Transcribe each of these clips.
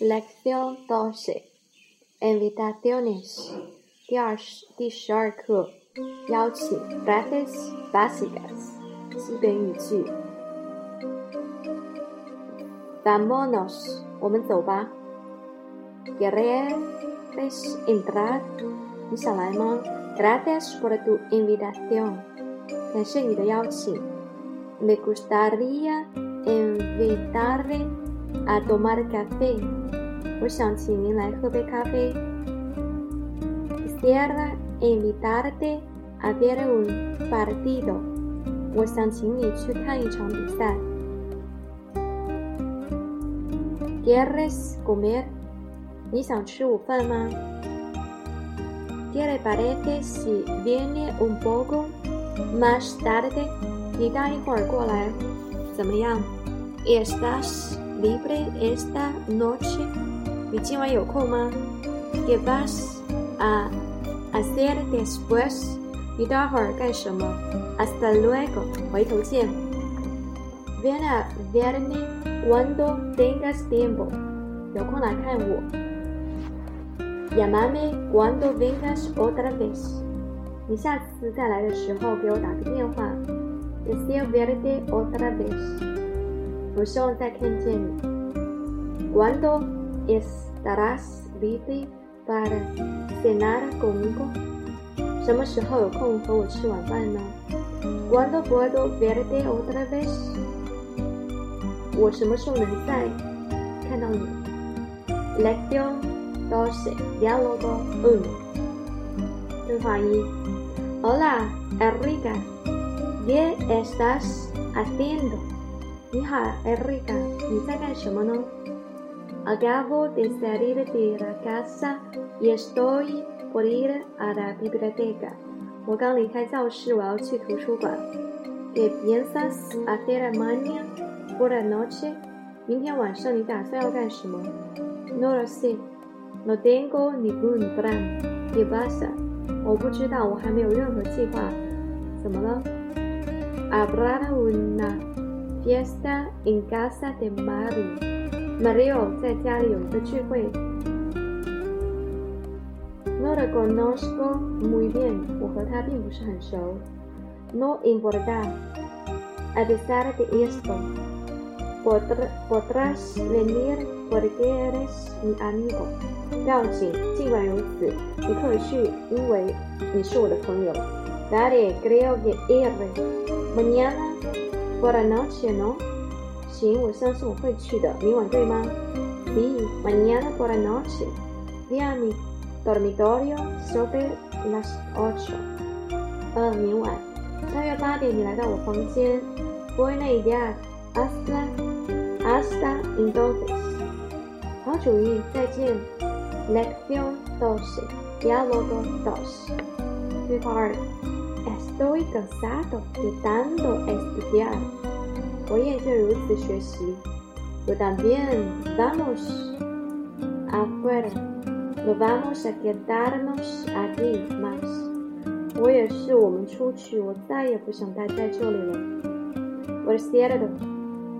Lección 12. Invitaciones. Frases básicas. Vámonos. ¿Queréis entrar? Gracias por tu invitación. Me gustaría invitarle a tomar café，我想请您来喝杯咖啡。Quisiera invitarte a ver un partido，我想请你去看一场比赛。¿Quieres comer？你想吃午饭吗？¿Qué le parece si viene un poco más tarde？你待一会儿过来，怎么样？¿Estás libre esta noche？你今晚有空吗？¿Qué vas a hacer después？你待会儿干什么？Hasta luego，回头见。Ven a verme cuando tengas tiempo，有空来看我。Llámame cuando vengas otra vez，你下次再来的时候给我打个电话。Deseo verte otra vez， 我希望再看见你。Cuando estarás libre para cenar conmigo？什么时候有空和我吃晚饭呢？Cuando puedo verte otra vez？我什么时候能再看到你？Lección doce, diálogo uno。对话一：Hola, Enrique, ¿qué estás haciendo？ 你好，Enrique，你在干什么呢？Acabo de salir de la casa y estoy por ir a la biblioteca。我刚离开教室，我要去图书馆。¿Qué piensas hacer mañana por la noche？明天晚上你打算要干什么？No lo sé, no tengo ningún plan. ¿Qué pasa？我不知道，我还没有任何计划。怎么了？Habrá una fiesta en casa de Mario。Mario 在家里有一个聚会。No lo conozco muy bien，我和他并不是很熟。No importa. A pesar de esto, podrás venir porque eres mi amigo. 不要紧，尽管如此，你可以去，因为你是我的朋友。Dale, creo que iré mañana Por la noche, ¿no? 行，我相信我会去的。明晚对吗？Sí, mañana por la noche. Ve a mi dormitorio sobre las ocho. 呃，明晚，大约八点，你来到我房间。Buena idea. Hasta, hasta entonces. 好主意，再见。Lección doce, diálogo dos. 对话二 ：Estoy cansado de tanto estudiar. 我厌倦如此学习。Yo también. Vamos afuera. No vamos a quedarnos aquí más. 我也是，我们出去，我再也不想待在这里了。Por cierto,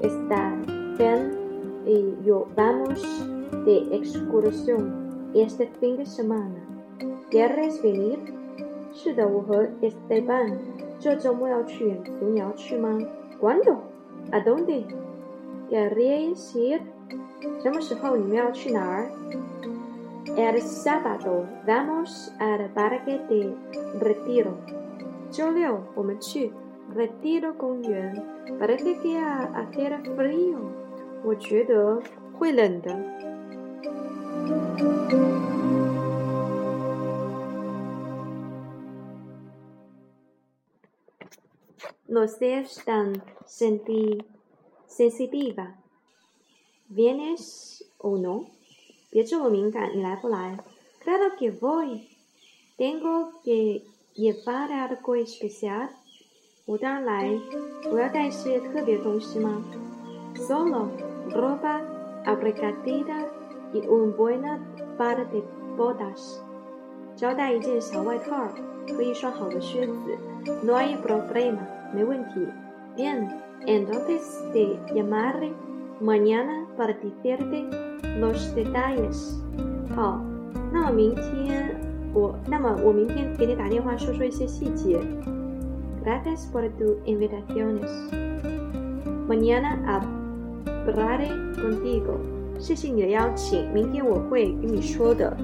está bien y yo vamos de excursión este fin de semana. ¿Quieres venir? 是的，我和 Esteban 这周末要去远足，你要去吗？¿Cuándo? ¿A dónde? ¿Queréis ir? 什么时候？你们要去哪儿？El sábado vamos al parque de Retiro. 周六我们去 Retiro 公园。Parece que hace frío. 我觉得会冷的。No seas tan senti sensitiva. ¿Vienes o no? 别这么敏感，你来不来？Claro que voy. Tengo que llevar algo especial. 我当然来。我要带些特别东西吗？Solo ropa abrigadita y un buena par de botas. 只要带一件小外套和一双好的靴子。No hay problema. 没问题。Bien. Entonces te llamaré mañana para decirte los detalles。好，那么明天我，那么我明天给你打电话说说一些细节。Gracias por tus invitaciones. Mañana hablaré contigo. 谢谢你的邀请，明天我会跟你说的。